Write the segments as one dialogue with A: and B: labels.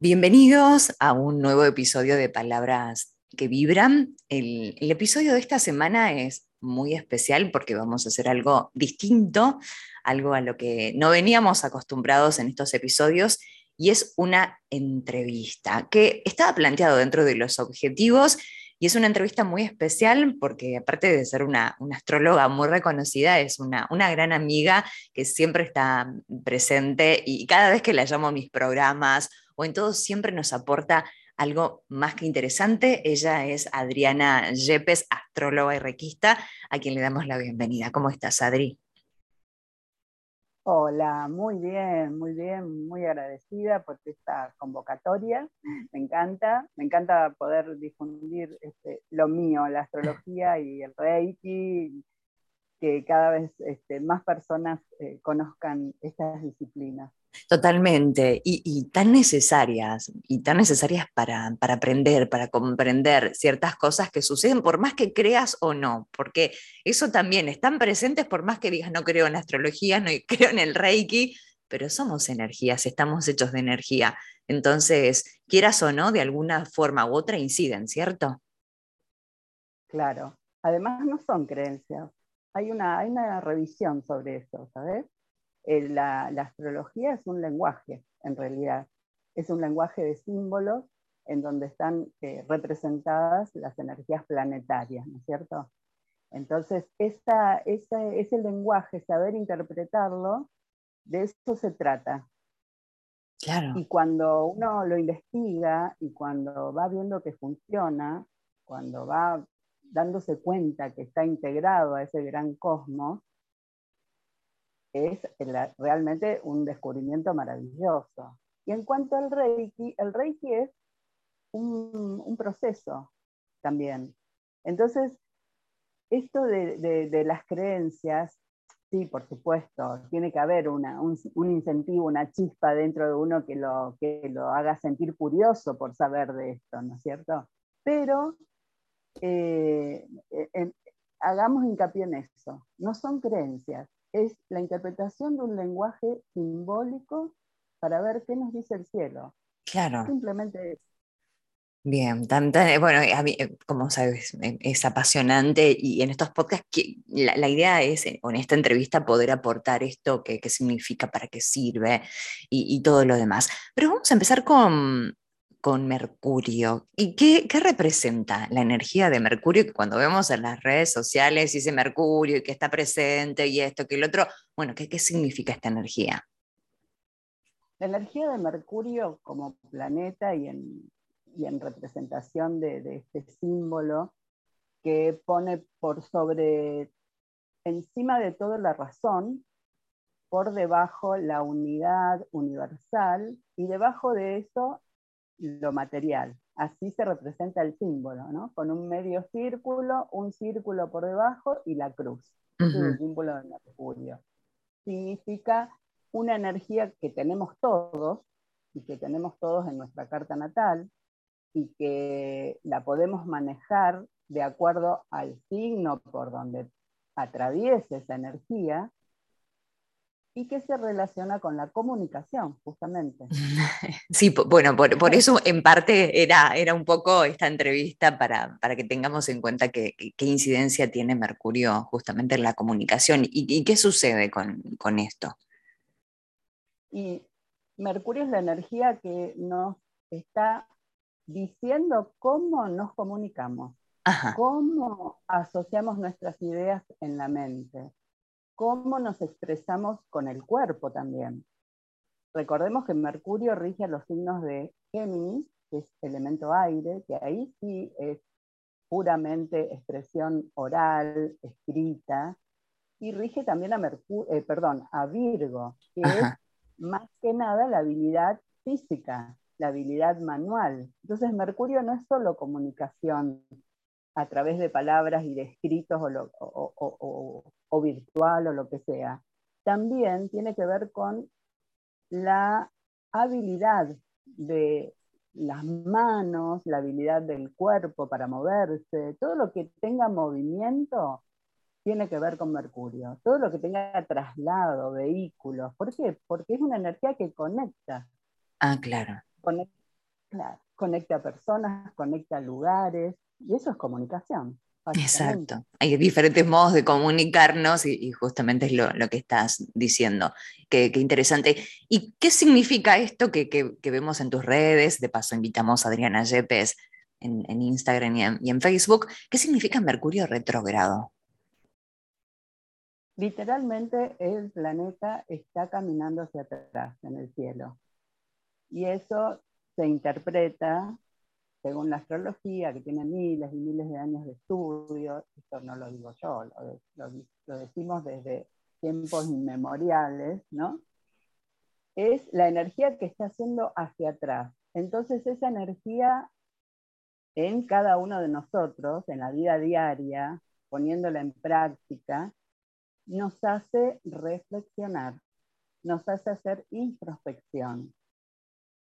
A: Bienvenidos a un nuevo episodio de Palabras que Vibran. El, episodio de esta semana es muy especial porque vamos a hacer algo distinto, algo a lo que no veníamos acostumbrados en estos episodios, y es una entrevista que estaba planteado dentro de los objetivos. Y es una entrevista muy especial porque aparte de ser una, una astróloga muy reconocida, es una, una, gran amiga que siempre está presente y cada vez que la llamo a mis programas o en todo siempre nos aporta algo más que interesante. Ella es Adriana Yepes, astróloga y requista, a quien le damos la bienvenida. ¿Cómo estás, Adri?
B: Hola, muy bien, muy bien, muy agradecida por esta convocatoria. Me encanta, me encanta poder difundir este, lo mío, la astrología y el reiki, que cada vez este, más personas eh, conozcan estas disciplinas.
A: Totalmente, y, tan necesarias, y tan necesarias para, para, aprender, para comprender ciertas cosas que suceden, por más que creas o no, porque eso también están presentes por más que digas no creo en la astrología, no creo en el reiki, pero somos energías, estamos hechos de energía. Entonces, quieras o no, de alguna forma u otra inciden, ¿cierto?
B: Claro, además no son creencias, hay una, hay una revisión sobre eso, ¿sabes? Eh, la, astrología es un lenguaje, en realidad. Es un lenguaje de símbolos en donde están eh, representadas las energías planetarias, ¿no es cierto? Entonces, esa, ese lenguaje, saber interpretarlo, de eso se trata.
A: Claro.
B: Y cuando uno lo investiga y cuando va viendo que funciona, cuando va dándose cuenta que está integrado a ese gran cosmos, es realmente un descubrimiento maravilloso. Y en cuanto al Reiki, el Reiki es un, proceso también. Entonces, esto de, las creencias, sí, por supuesto, tiene que haber un, incentivo, una chispa dentro de uno que lo, que lo haga sentir curioso por saber de esto, ¿no es cierto? Pero eh, hagamos hincapié en eso, no son creencias, es la interpretación de un lenguaje simbólico para ver qué nos dice el cielo.
A: Claro.
B: Simplemente eso.
A: Bien, tan, bueno, a mí, eh, como sabes, eh, es apasionante y en estos podcasts la, idea es, en esta entrevista, poder aportar esto, qué, significa, para qué sirve y, y, todo lo demás. Pero vamos a empezar con, con Mercurio. ¿Y qué, representa la energía de Mercurio? Que cuando vemos en las redes sociales dice Mercurio y que está presente y esto, que el otro, bueno, ¿qué, qué significa esta energía?
B: La energía de Mercurio como planeta y en, en representación de este símbolo que pone por sobre, encima de todo la razón, por debajo la unidad universal y debajo de eso lo material. Así se representa el símbolo, ¿no? Con un medio círculo, un círculo por debajo y la cruz. es el símbolo de Mercurio. Significa una energía que tenemos todos y que tenemos todos en nuestra carta natal y que la podemos manejar de acuerdo al signo por donde atraviese esa energía y que se relaciona con la comunicación, justamente.
A: Sí, bueno, por, eso en parte era, era un poco esta entrevista para, para que tengamos en cuenta qué incidencia tiene Mercurio justamente en la comunicación y, qué sucede con, con, esto.
B: Y Mercurio es la energía que nos está diciendo cómo nos comunicamos, cómo asociamos nuestras ideas en la mente cómo nos expresamos con el cuerpo también. Recordemos que Mercurio rige a los signos de Géminis, que es elemento aire, que ahí sí es puramente expresión oral, escrita, y rige también a, eh, perdón, a Virgo, que es más que nada la habilidad física, la habilidad manual. Entonces Mercurio no es solo comunicación a través de palabras y de escritos o, virtual o lo que sea. También tiene que ver con la habilidad de las manos, la habilidad del cuerpo para moverse, todo lo que tenga movimiento tiene que ver con Mercurio, todo lo que tenga traslado, vehículos. ¿Por qué? Porque es una energía que conecta.
A: Ah, claro.
B: Claro, conecta personas, conecta lugares, y eso es comunicación.
A: Exacto. Hay diferentes modos de comunicarnos y, justamente es lo, que estás diciendo. Qué, interesante. ¿Y qué significa esto que, vemos en tus redes? De paso, invitamos a Adriana Yepes en, Instagram y en, Facebook. ¿Qué significa Mercurio retrógrado?
B: Literalmente el planeta está caminando hacia atrás en el cielo. Y eso se interpreta según la astrología, que tiene miles y miles de años de estudio, esto no lo digo yo, lo, decimos desde tiempos inmemoriales, ¿no? Es la energía que está haciendo hacia atrás. Entonces esa energía en cada uno de nosotros, en la vida diaria, poniéndola en práctica, nos hace reflexionar, nos hace hacer introspección.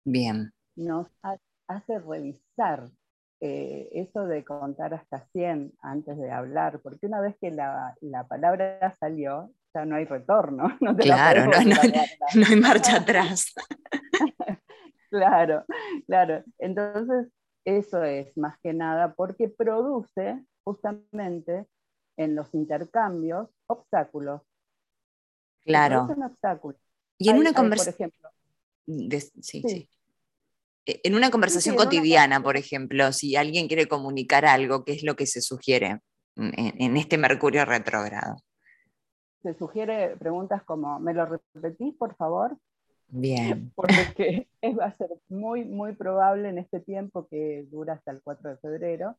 A: Bien.
B: Nos hace revisar eh, eso de contar hasta 100 antes de hablar, porque una vez que la, palabra salió, ya no hay retorno.
A: claro, no, hay marcha atrás.
B: claro, claro. Entonces, eso es más que nada porque produce justamente en los intercambios obstáculos.
A: Claro.
B: Obstáculos.
A: Y en una conversación. Por ejemplo. sí, sí. E, en una conversación cotidiana, por ejemplo, si alguien quiere comunicar algo, ¿qué es lo que se sugiere en, este Mercurio retrógrado?
B: Se sugiere preguntas como, ¿me lo repetís, por favor?
A: Bien.
B: Porque va a ser muy, muy probable en este tiempo que dura hasta el 4 de febrero,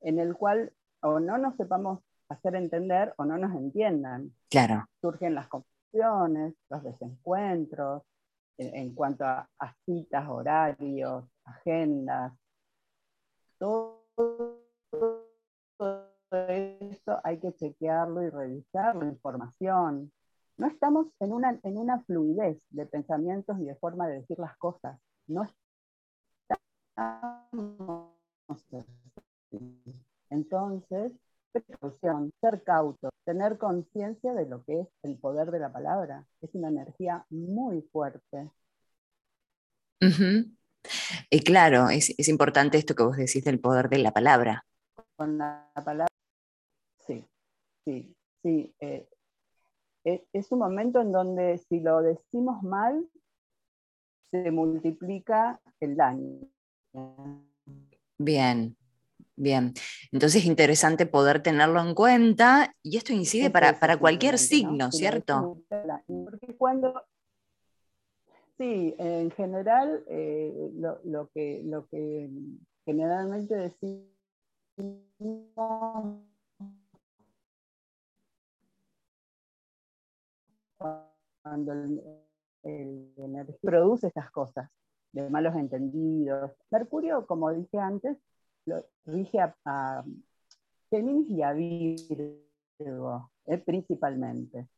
B: en el cual o no nos sepamos hacer entender o no nos entiendan.
A: Claro.
B: Surgen las confusiones, los desencuentros, en, cuanto a, citas, horarios, agendas, todo, esto hay que chequearlo y revisar la información. No estamos en una, en una fluidez de pensamientos y de forma de decir las cosas. No estamos. Entonces, precaución, ser cauto, tener conciencia de lo que es el poder de la palabra. Es una energía muy fuerte.
A: Y claro, es, importante esto que vos decís del poder de la palabra.
B: Con la palabra, sí, sí, sí. Eh, es, es un momento en donde si lo decimos mal, se multiplica el daño.
A: Bien, Bien, entonces es interesante poder tenerlo en cuenta y esto incide para, cualquier signo, ¿cierto?
B: Porque cuando, sí, en general eh, lo, que, lo que generalmente decimos cuando el, el, produce estas cosas de malos entendidos. Mercurio, como dije antes, rige a, Géminis y a Virgo, eh, principalmente.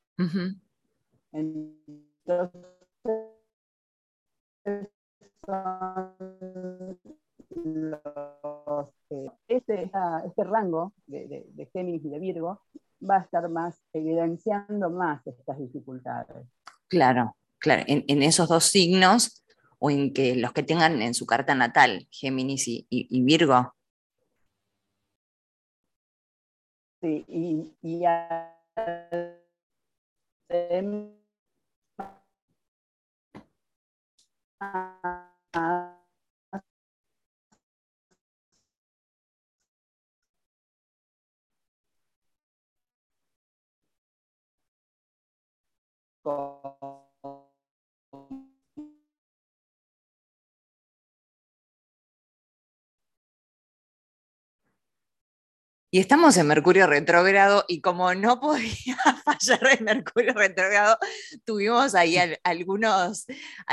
B: Entonces, este, este, rango de, de, Géminis y de Virgo va a estar más evidenciando más estas dificultades.
A: Claro, claro. En, esos dos signos, o en que los que tengan en su carta natal, Géminis y Virgo,
B: Sí, y, y
A: Y estamos en Mercurio retrógrado y como no podía fallar en Mercurio retrógrado, tuvimos ahí algunos,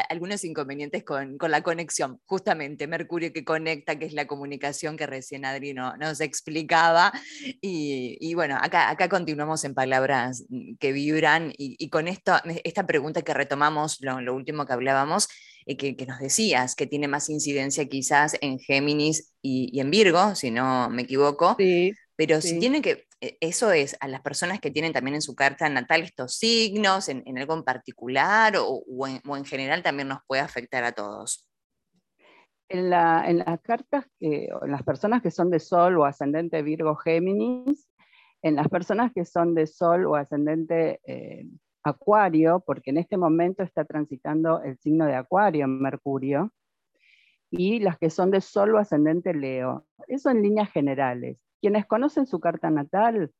A: algunos inconvenientes con, la conexión. Justamente Mercurio que conecta, que es la comunicación que recién Adri nos explicaba. Y, bueno, acá, acá continuamos en palabras que vibran y, con esto, esta pregunta que retomamos, lo, último que hablábamos, eh, que, nos decías, que tiene más incidencia quizás en Géminis y, y en Virgo, si no me equivoco.
B: Sí.
A: Pero si tiene que, e, eso es a las personas que tienen también en su carta natal estos signos, en, algo en particular, o, en, general también nos puede afectar a todos.
B: En, las cartas, en las personas que son de Sol o ascendente Virgo Géminis, en las personas que son de Sol o ascendente eh, Acuario, porque en este momento está transitando el signo de Acuario Mercurio, y las que son de Sol o ascendente Leo. Eso en líneas generales. Quienes conocen su carta natal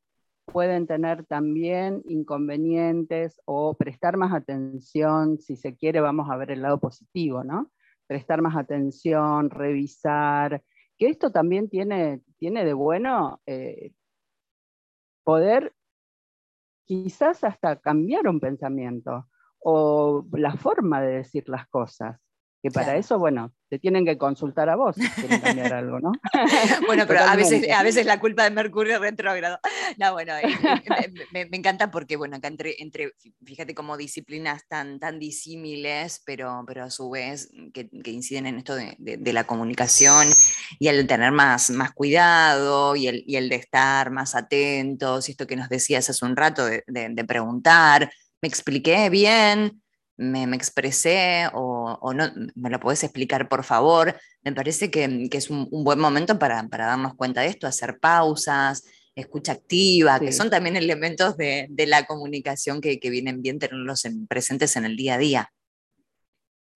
B: pueden tener también inconvenientes o prestar más atención, si se quiere, vamos a ver el lado positivo, ¿no? Prestar más atención, revisar, que esto también tiene, tiene de bueno eh, poder quizás hasta cambiar un pensamiento o la forma de decir las cosas. Que para eso, bueno, te tienen que consultar a vos si quieren cambiar algo, ¿no?
A: bueno, pero a veces, a veces la culpa de Mercurio retrógrado. No, bueno, eh, me, encanta porque, bueno, acá entre, entre fíjate como disciplinas tan, tan disímiles, pero, pero a su vez que, inciden en esto de, la comunicación y el tener más, más cuidado y el, y el de estar más atentos, y esto que nos decías hace un rato de, de preguntar, me expliqué bien, me, expresé o, no, me lo puedes explicar por favor. Me parece que, es un, buen momento para, darnos cuenta de esto, hacer pausas, escucha activa, que son también elementos de, la comunicación que, vienen bien tenerlos presentes en el día a día.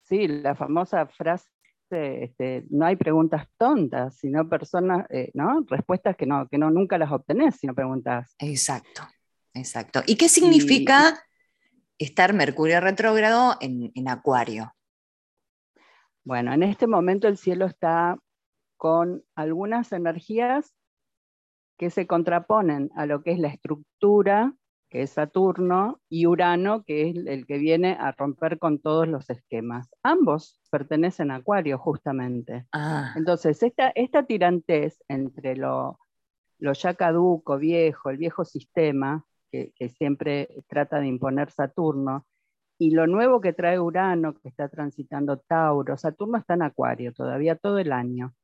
B: Sí, la famosa frase, este, no hay preguntas tontas, sino personas, eh, ¿no? Respuestas que no, que no nunca las obtenés si no preguntas.
A: Exacto, exacto. ¿Y qué significa estar Mercurio retrógrado en, Acuario?
B: Bueno, en este momento el cielo está con algunas energías que se contraponen a lo que es la estructura, que es Saturno, y Urano, que es el que viene a romper con todos los esquemas. Ambos pertenecen a Acuario, justamente. Ah. Entonces, esta, esta tirantez entre lo, lo ya caduco, viejo, el viejo sistema, que, siempre trata de imponer Saturno, y lo nuevo que trae Urano, que está transitando Tauro, Saturno está en Acuario todavía todo el año.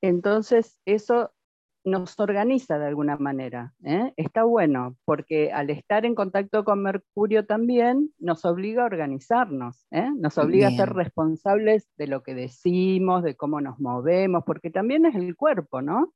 B: Entonces, eso nos organiza de alguna manera. ¿eh? Está bueno, porque al estar en contacto con Mercurio también nos obliga a organizarnos, ¿eh? nos obliga a ser responsables de lo que decimos, de cómo nos movemos, porque también es el cuerpo, ¿no?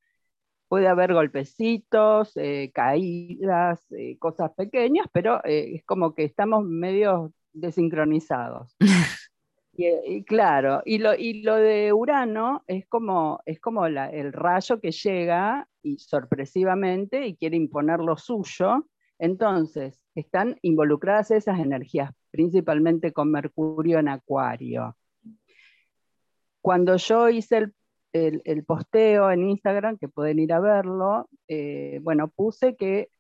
B: Puede haber golpecitos, eh, caídas, eh, cosas pequeñas, pero eh, es como que estamos medio desincronizados. y, claro, y lo, y lo, de Urano es como, es como el rayo que llega y sorpresivamente y quiere imponer lo suyo. Entonces, están involucradas esas energías, principalmente con Mercurio en Acuario. Cuando yo hice el el, posteo en Instagram, que pueden ir a verlo, eh, bueno, puse que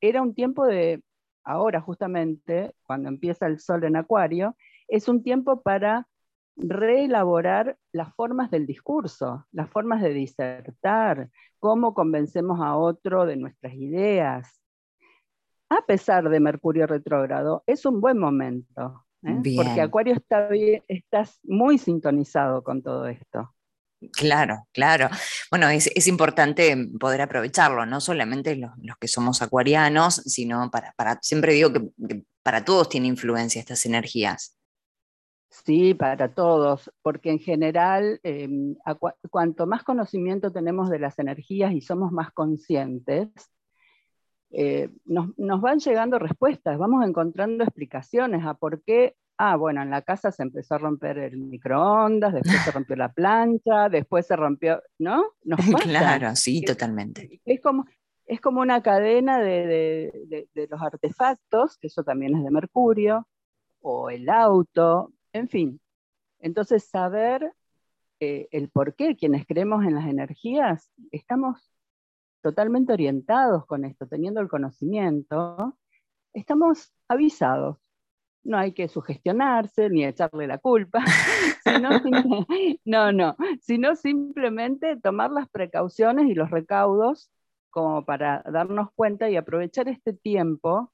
B: era un tiempo de, ahora justamente, cuando empieza el sol en Acuario, es un tiempo para reelaborar las formas del discurso, las formas de disertar, cómo convencemos a otro de nuestras ideas. A pesar de Mercurio retrógrado, es un buen momento, ¿eh? porque Acuario está, está muy sintonizado con todo esto.
A: Claro, claro. Bueno, es, importante poder aprovecharlo, no solamente los, que somos acuarianos, sino para, siempre digo que, para todos tiene influencia estas energías.
B: Sí, para todos, porque en general, em, cuanto más conocimiento tenemos de las energías y somos más conscientes, eh, nos, nos, van llegando respuestas, vamos encontrando explicaciones a por qué ah, bueno, en la casa se empezó a romper el microondas, después se rompió la plancha, después se rompió, ¿no?
A: Claro, sí, totalmente.
B: Es como, es como una cadena de, los artefactos, que eso también es de Mercurio, o el auto, en fin. Entonces, saber eh, el por qué, quienes creemos en las energías, estamos totalmente orientados con esto, teniendo el conocimiento, estamos avisados no hay que sugestionarse ni echarle la culpa, no, no, sino simplemente tomar las precauciones y los recaudos como para darnos cuenta y aprovechar este tiempo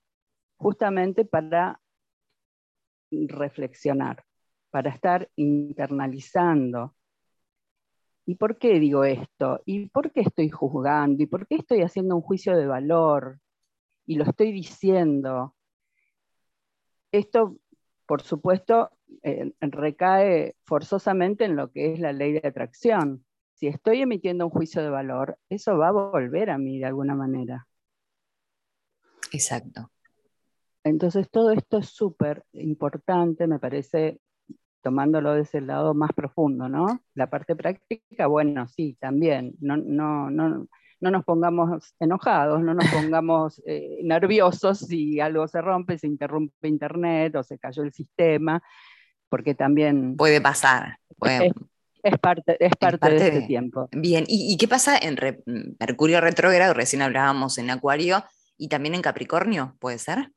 B: justamente para reflexionar, para estar internalizando. ¿Y por qué digo esto? ¿Y por qué estoy juzgando? ¿Y por qué estoy haciendo un juicio de valor? Y lo estoy diciendo esto, por supuesto, eh, recae forzosamente en lo que es la ley de atracción. Si estoy emitiendo un juicio de valor, eso va a volver a mí de alguna manera.
A: Exacto.
B: Entonces todo esto es súper importante, me parece, tomándolo desde el lado más profundo, ¿no? La parte práctica, bueno, sí, también. No, no, no, no nos pongamos enojados, no nos pongamos eh, nerviosos si algo se rompe, se interrumpe internet o se cayó el sistema, porque también...
A: Puede pasar.
B: Es, parte, es parte, de este tiempo.
A: Bien, ¿Y, qué pasa en Mercurio retrógrado? Recién hablábamos en Acuario y también en Capricornio, ¿puede ser?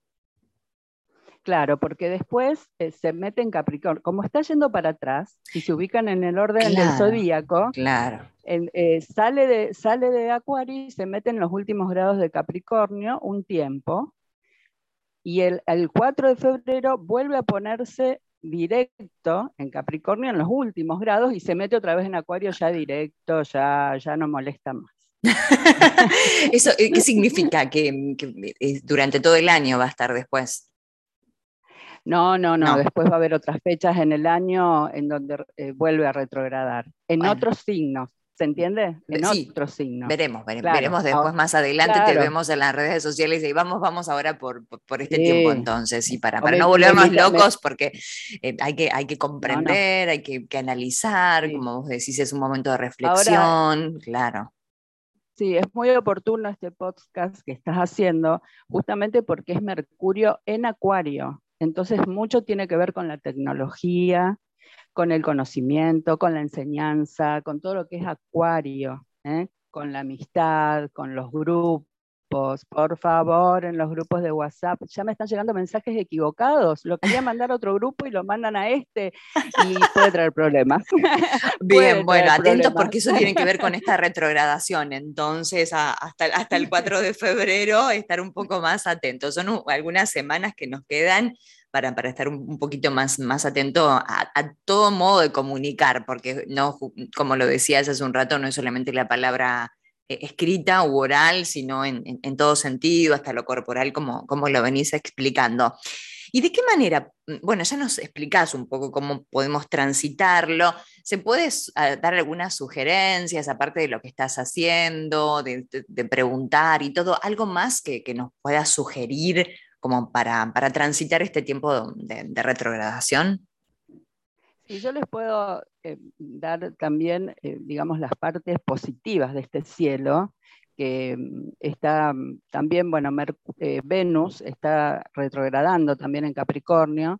B: Claro, porque después eh, se mete en Capricornio. Como está yendo para atrás, si se ubican en el orden del zodíaco,
A: claro.
B: Eh, sale, de, sale de Acuario y se mete en los últimos grados de Capricornio un tiempo. Y el, 4 de febrero vuelve a ponerse directo en Capricornio en los últimos grados y se mete otra vez en Acuario ya directo, ya, ya no molesta más.
A: ¿Eso eh, qué significa? ¿Que, durante todo el año va a estar después?
B: No, no, no, Después va a haber otras fechas en el año en donde eh, vuelve a retrogradar. En otros signos. ¿Se entiende? En otros signos.
A: Veremos, veremos, después más adelante, te vemos en las redes sociales y vamos, vamos ahora por, por este tiempo entonces, y para, para no volvernos locos, porque eh, hay, que, hay que comprender, hay que, analizar, como vos decís, es un momento de reflexión, claro.
B: Sí, es muy oportuno este podcast que estás haciendo, justamente porque es Mercurio en Acuario. Entonces, mucho tiene que ver con la tecnología, con el conocimiento, con la enseñanza, con todo lo que es acuario, ¿eh? con la amistad, con los grupos. Por favor, en los grupos de WhatsApp, ya me están llegando mensajes equivocados. Lo quería mandar a otro grupo y lo mandan a este y puede traer problemas.
A: Bien, bueno, atentos porque eso tiene que ver con esta retrogradación. Entonces, hasta, hasta el 4 de febrero, estar un poco más atentos. Son algunas semanas que nos quedan para, estar un, poquito más, más atento a, todo modo de comunicar, porque no, como lo decías hace un rato, no es solamente la palabra escrita u oral, sino en, todo sentido, hasta lo corporal, como, como lo venís explicando. ¿Y de qué manera? Mm, bueno, ya nos explicás un poco cómo podemos transitarlo. ¿Se puede dar algunas sugerencias, aparte de lo que estás haciendo, de, preguntar y todo? ¿Algo más que, que, nos pueda sugerir como para, transitar este tiempo de, retrogradación?
B: Sí, yo les puedo eh, dar también, eh, digamos, las partes positivas de este cielo, que mm, está mm, también, bueno, eh, Venus está retrogradando también en Capricornio,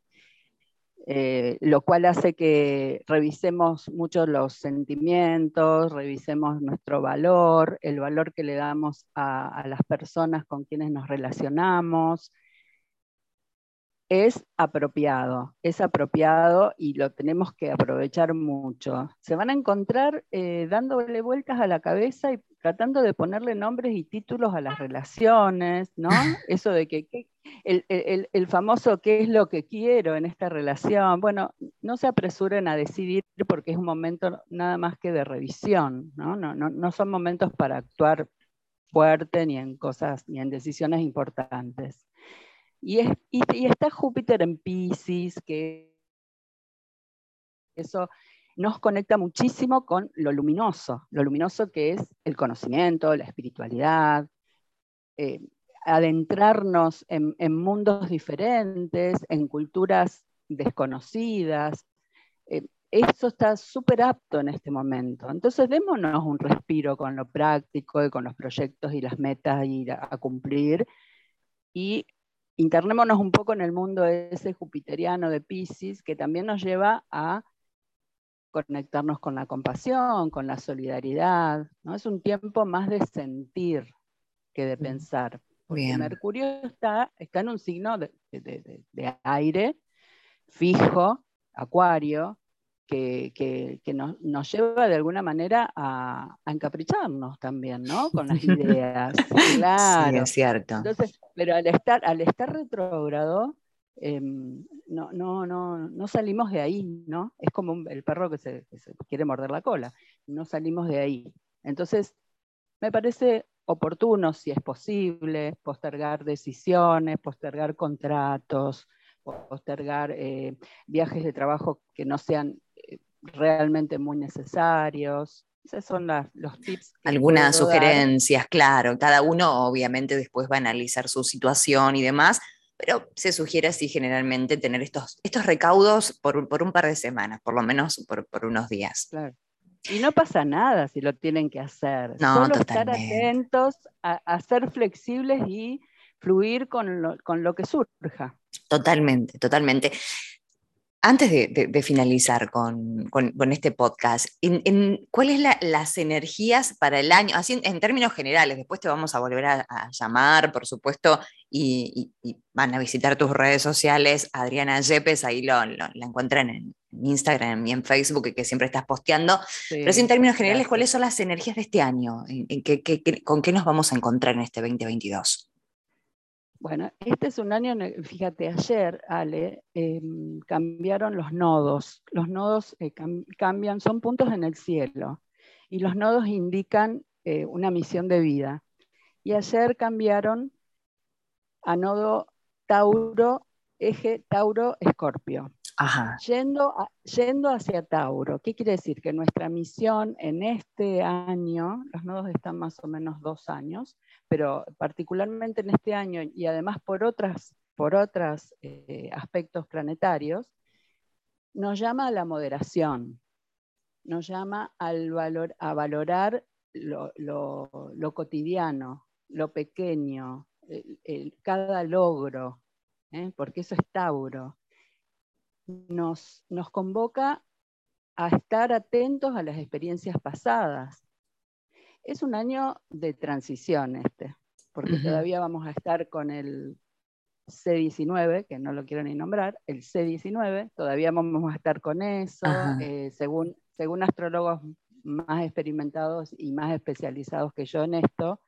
B: lo cual hace que revisemos mucho los sentimientos, revisemos nuestro valor, el valor que le damos a las personas con quienes nos relacionamos, es apropiado, es apropiado y lo tenemos que aprovechar mucho. Se van a encontrar eh, dándole vueltas a la cabeza y tratando de ponerle nombres y títulos a las relaciones, ¿no? Eso de que, el, famoso qué es lo que quiero en esta relación. Bueno, no se apresuren a decidir porque es un momento nada más que de revisión, ¿no? No, no, no son momentos para actuar fuerte ni en cosas, ni en decisiones importantes. Y, está Júpiter en Pisces, que eso nos conecta muchísimo con lo luminoso, lo luminoso que es el conocimiento, la espiritualidad, eh, adentrarnos en, mundos diferentes, en culturas desconocidas. Eh, eso está súper apto en este momento. Entonces démonos un respiro con lo práctico y con los proyectos y las metas ir a cumplir y internémonos un poco en el mundo ese jupiteriano de Pisces, que también nos lleva a conectarnos con la compasión, con la solidaridad. ¿no? Es un tiempo más de sentir que de pensar. Mercurio está, está en un signo de aire fijo, acuario, que, nos, lleva de alguna manera a, encapricharnos también, ¿no? Con las ideas.
A: claro. Sí, es cierto.
B: Entonces, pero al estar, al estar retrógrado, em, no, no, no, no salimos de ahí, ¿no? Es como el perro que se, que se quiere morder la cola. No salimos de ahí. Entonces, me parece oportuno, si es posible, postergar decisiones, postergar contratos, postergar eh, viajes de trabajo que no sean realmente muy necesarios. Esos son los tips.
A: Algunas sugerencias, claro. Cada uno obviamente después va a analizar su situación y demás, pero se sugiere así generalmente tener estos, estos recaudos por, un par de semanas, por lo menos por, unos días.
B: Claro. Y no pasa nada si lo tienen que hacer. No, Solo estar atentos a, ser flexibles y fluir con lo, con lo que surja.
A: Totalmente, totalmente. Antes de, finalizar con, este podcast, en, ¿cuáles son las energías para el año? Así en, términos generales, después te vamos a volver a, llamar, por supuesto, y, van a visitar tus redes sociales. Adriana Yepes, ahí lo, la encuentran en Instagram y en Facebook, que siempre estás posteando. Pero así en términos generales, ¿cuáles son las energías de este año? ¿Con qué nos vamos a encontrar en este 2022?
B: Bueno, este es un año, fíjate, ayer, Ale, em, cambiaron los nodos. Los nodos eh, cambian, son puntos en el cielo y los nodos indican eh, una misión de vida. Y ayer cambiaron a nodo Tauro, eje Tauro-Escorpio. Yendo, yendo hacia Tauro, ¿qué quiere decir? Que nuestra misión en este año, los nodos están más o menos dos años, pero particularmente en este año y además por otros por otras, eh, aspectos planetarios, nos llama a la moderación, nos llama al valor, a valorar lo, cotidiano, lo pequeño, cada logro, ¿eh? porque eso es Tauro. Nos, nos convoca a estar atentos a las experiencias pasadas, es un año de transición este, porque todavía vamos a estar con el C19, que no lo quiero ni nombrar, el C19, todavía vamos a estar con eso, eh, según, según astrólogos más experimentados y más especializados que yo en esto,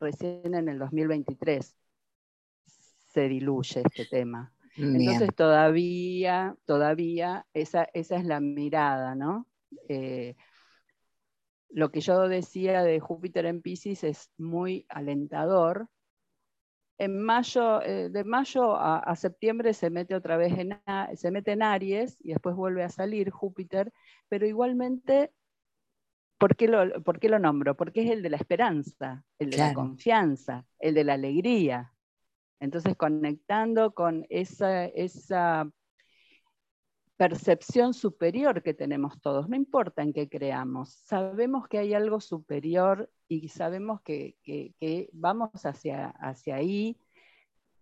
B: recién en el 2023 se diluye este tema. Entonces todavía, todavía esa, esa es la mirada, ¿no? Eh, lo que yo decía de Júpiter en Pisces es muy alentador. En mayo, eh, de mayo a, septiembre se mete otra vez en, se mete en Aries y después vuelve a salir Júpiter, pero igualmente, ¿por qué lo, por qué lo nombro? Porque es el de la esperanza, el de la confianza, el de la alegría. Entonces, conectando con esa, esa percepción superior que tenemos todos, no importa en qué creamos, sabemos que hay algo superior y sabemos que, vamos hacia, hacia ahí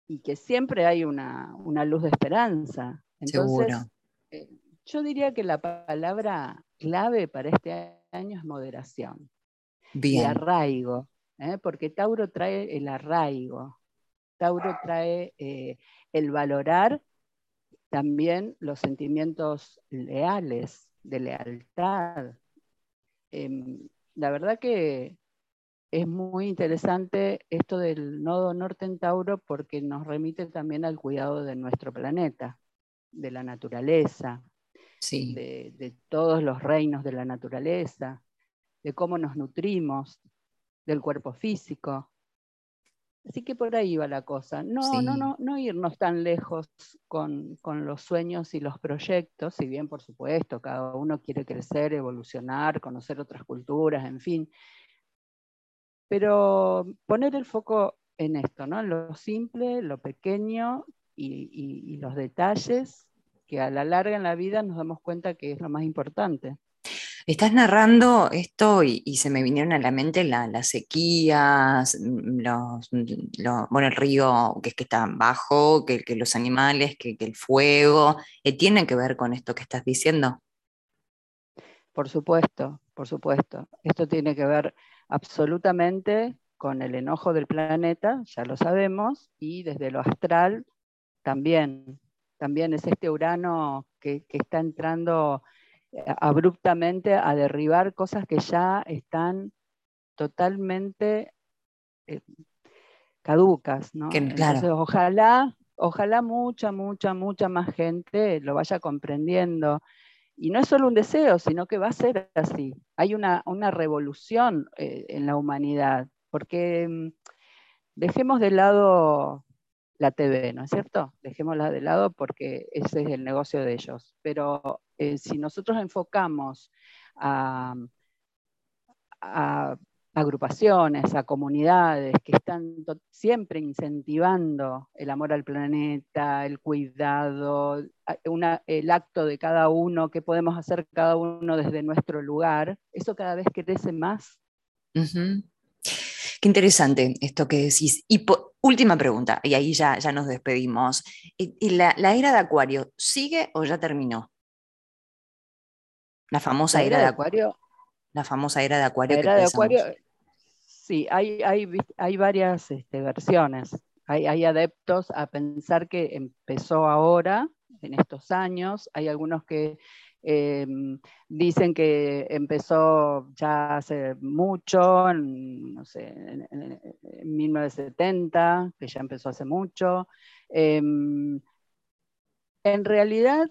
B: y que siempre hay una, luz de esperanza. Entonces, eh, yo diría que la palabra clave para este año es moderación y arraigo, ¿eh? porque Tauro trae el arraigo, Tauro trae eh, el valorar también los sentimientos leales, de lealtad. Em, la verdad que es muy interesante esto del nodo norte en Tauro porque nos remite también al cuidado de nuestro planeta, de la naturaleza, de todos los reinos de la naturaleza, de cómo nos nutrimos, del cuerpo físico, Así que por ahí va la cosa. No, no, no, no irnos tan lejos con, los sueños y los proyectos, si bien por supuesto cada uno quiere crecer, evolucionar, conocer otras culturas, en fin. Pero poner el foco en esto, ¿no? En lo simple, lo pequeño y los detalles que a la larga en la vida nos damos cuenta que es lo más importante.
A: Estás narrando esto y, se me vinieron a la mente las sequías, mm, los, bueno, el río que es que está bajo, que, los animales, que, el fuego, ¿tienen que ver con esto que estás diciendo?
B: Por supuesto, por supuesto. Esto tiene que ver absolutamente con el enojo del planeta, ya lo sabemos, y desde lo astral también. También es este Urano que está entrando abruptamente a derribar cosas que ya están totalmente eh, caducas, ¿no? Entonces, ojalá, ojalá mucha, mucha, mucha más gente lo vaya comprendiendo. Y no es solo un deseo, sino que va a ser así. Hay una, revolución eh, en la humanidad, porque mm, dejemos de lado la TV, ¿no es cierto? Dejémosla de lado porque ese es el negocio de ellos. Pero eh, si nosotros enfocamos a, agrupaciones, a comunidades que están siempre incentivando el amor al planeta, el cuidado, el acto de cada uno, qué podemos hacer cada uno desde nuestro lugar, eso cada vez crece más.
A: Qué interesante esto que decís. Y última pregunta, y ahí ya, ya nos despedimos. ¿Y la, era de Acuario sigue o ya terminó? La famosa era, de Acuario. La famosa era de Acuario.
B: era de Acuario, sí, hay, hay, hay varias este, versiones. Hay, hay adeptos a pensar que empezó ahora, en estos años. Hay algunos que Em, dicen que empezó ya hace mucho, en, no sé, en, 1970, que ya empezó hace mucho. Em, en realidad,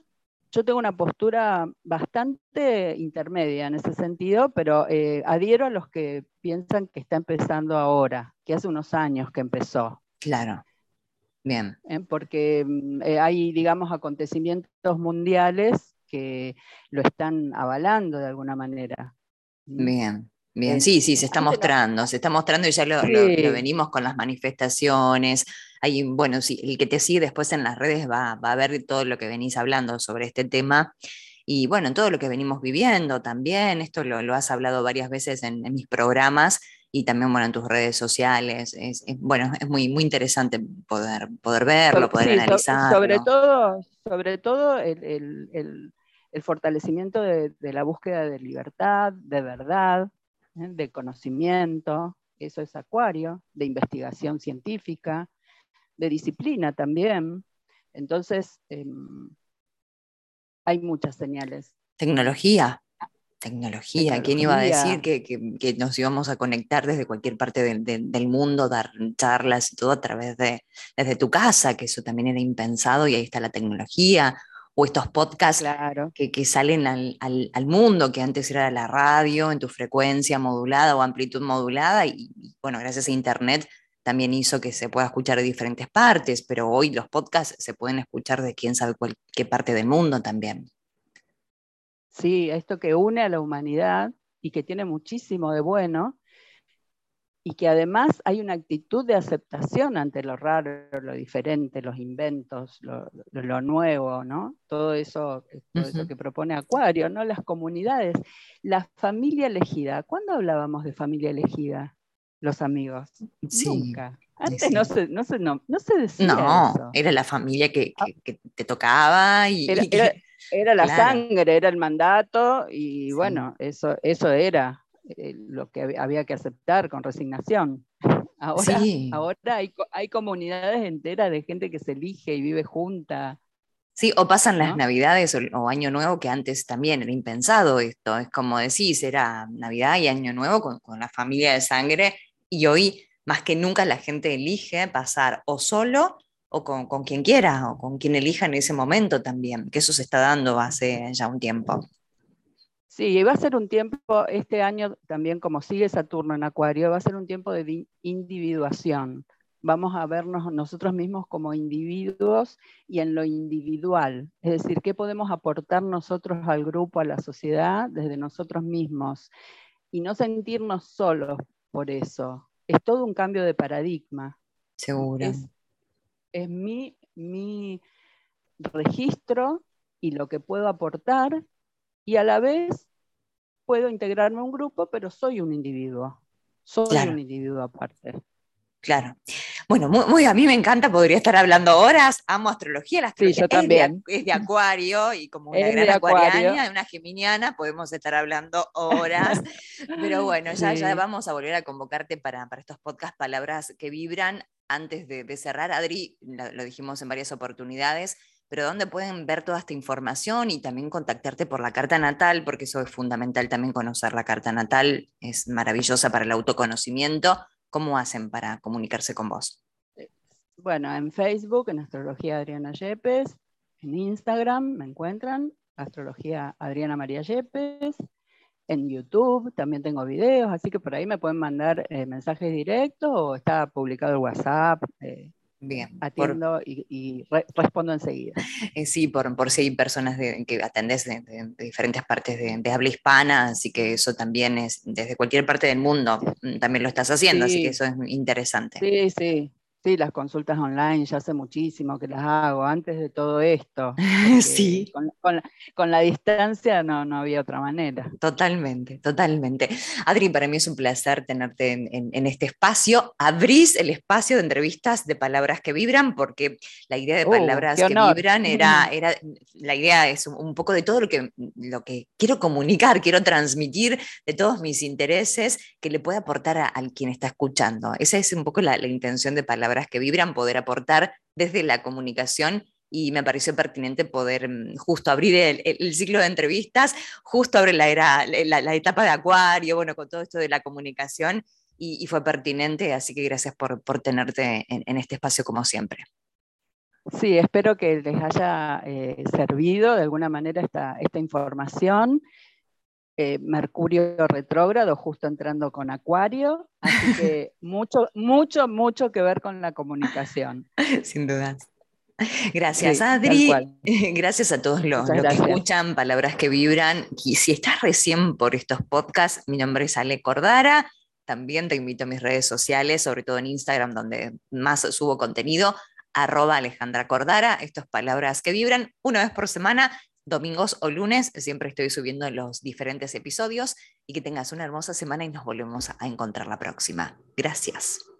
B: yo tengo una postura bastante intermedia en ese sentido, pero eh, adhiero a los que piensan que está empezando ahora, que hace unos años que empezó.
A: Claro. Bien.
B: Eh, porque mm, eh, hay, digamos, acontecimientos mundiales que lo están avalando de alguna manera.
A: Bien. Bien, sí, sí, se está mostrando, se está mostrando y ya lo, venimos con las manifestaciones. Hay, bueno, sí, el que te sigue después en las redes va, a ver todo lo que venís hablando sobre este tema y bueno, todo lo que venimos viviendo también. Esto lo, has hablado varias veces en, mis programas y también bueno, en tus redes sociales. Es, bueno, es muy, muy interesante poder, poder verlo, poder analizarlo.
B: Sobre todo, sobre todo el el fortalecimiento de, la búsqueda de libertad, de verdad, ¿eh? de conocimiento, eso es acuario, de investigación científica, de disciplina también. Entonces, em, hay muchas señales.
A: Tecnología. Tecnología. ¿Quién iba a decir que, nos íbamos a conectar desde cualquier parte del mundo, dar charlas y todo a través de desde tu casa, que eso también era impensado y ahí está la tecnología, o estos podcasts que, salen al, mundo, que antes era la radio en tu frecuencia modulada o amplitud modulada, y, bueno, gracias a Internet también hizo que se pueda escuchar de diferentes partes, pero hoy los podcasts se pueden escuchar de quién sabe qué parte del mundo también.
B: Sí, esto que une a la humanidad y que tiene muchísimo de bueno, y que además hay una actitud de aceptación ante lo raro, lo diferente, los inventos, lo, nuevo, ¿no? Todo eso, eso que propone Acuario, ¿no? Las comunidades, la familia elegida. ¿Cuándo hablábamos de familia elegida? Los amigos. Nunca. Antes no, se, no, se, no, se decía.
A: No, era la familia que, ah. te tocaba y.
B: Era, la sangre, era el mandato, y bueno, eso, eso era. Eh, lo que había que aceptar con resignación. Ahora, ahora hay, hay, comunidades enteras de gente que se elige y vive junta.
A: Sí, o pasan las Navidades o, Año Nuevo, que antes también era impensado esto. Es como decís, era Navidad y Año Nuevo con, con la familia de sangre, y hoy más que nunca la gente elige pasar o solo o con, con, quien quiera, o con quien elija en ese momento también, que eso se está dando hace ya un tiempo.
B: Sí, va a ser un tiempo, este año también como sigue Saturno en Acuario, va a ser un tiempo de individuación. Vamos a vernos nosotros mismos como individuos y en lo individual. Es decir, qué podemos aportar nosotros al grupo, a la sociedad, desde nosotros mismos. Y no sentirnos solos por eso. Es todo un cambio de paradigma.
A: Seguro.
B: Es, es mi, mi registro y lo que puedo aportar y a la vez puedo integrarme a un grupo, pero soy un individuo. Soy un individuo aparte.
A: Claro. Bueno, muy, a mí me encanta, podría estar hablando horas, amo astrología, la astrología
B: también.
A: Es, de, acuario y como una gran acuariana, una geminiana, podemos estar hablando horas, pero bueno, ya, ya vamos a volver a convocarte para, para estos podcast Palabras que Vibran. Antes de, cerrar, Adri, lo dijimos en varias oportunidades, pero ¿dónde pueden ver toda esta información y también contactarte por la carta natal? Porque eso es fundamental también conocer la carta natal, es maravillosa para el autoconocimiento. ¿Cómo hacen para comunicarse con vos?
B: Bueno, en Facebook, en Astrología Adriana Yepes, en Instagram me encuentran, Astrología Adriana María Yepes, en YouTube también tengo videos, así que por ahí me pueden mandar eh, mensajes directos o está publicado el WhatsApp. Eh, Bien. Atiendo y, respondo enseguida.
A: Eh, sí, por, por si hay personas que atendés de, diferentes partes de, habla hispana, así que eso también es desde cualquier parte del mundo, mm, también lo estás haciendo, así que eso es interesante.
B: Sí, sí. Sí, las consultas online ya hace muchísimo que las hago, antes de todo esto.
A: sí.
B: Con, la distancia no, no había otra manera.
A: Totalmente, totalmente. Adri, para mí es un placer tenerte en, este espacio. Abrís el espacio de entrevistas de palabras que vibran, porque la idea de uh, palabras que vibran era, era, la idea es un, poco de todo lo que, lo que quiero comunicar, quiero transmitir de todos mis intereses que le pueda aportar a, quien está escuchando. Esa es un poco la intención de palabras que vibran, poder aportar desde la comunicación y me pareció pertinente poder mm, justo abrir el, ciclo de entrevistas, justo abre la, era, la, etapa de Acuario, bueno, con todo esto de la comunicación y, fue pertinente, así que gracias por, por tenerte en, este espacio como siempre.
B: Sí, espero que les haya eh, servido de alguna manera esta, esta información eh, Mercurio retrógrado, justo entrando con Acuario, así que mucho, mucho, mucho que ver con la comunicación.
A: Sin dudas. Gracias, Adri. Gracias a todos los, que escuchan, palabras que vibran. Y si estás recién por estos podcasts, mi nombre es Ale Cordara. También te invito a mis redes sociales, sobre todo en Instagram, donde más subo contenido, arroba Alejandra Cordara. Estas palabras que vibran una vez por semana domingos o lunes. Siempre estoy subiendo los diferentes episodios y que tengas una hermosa semana y nos volvemos a encontrar la próxima. Gracias.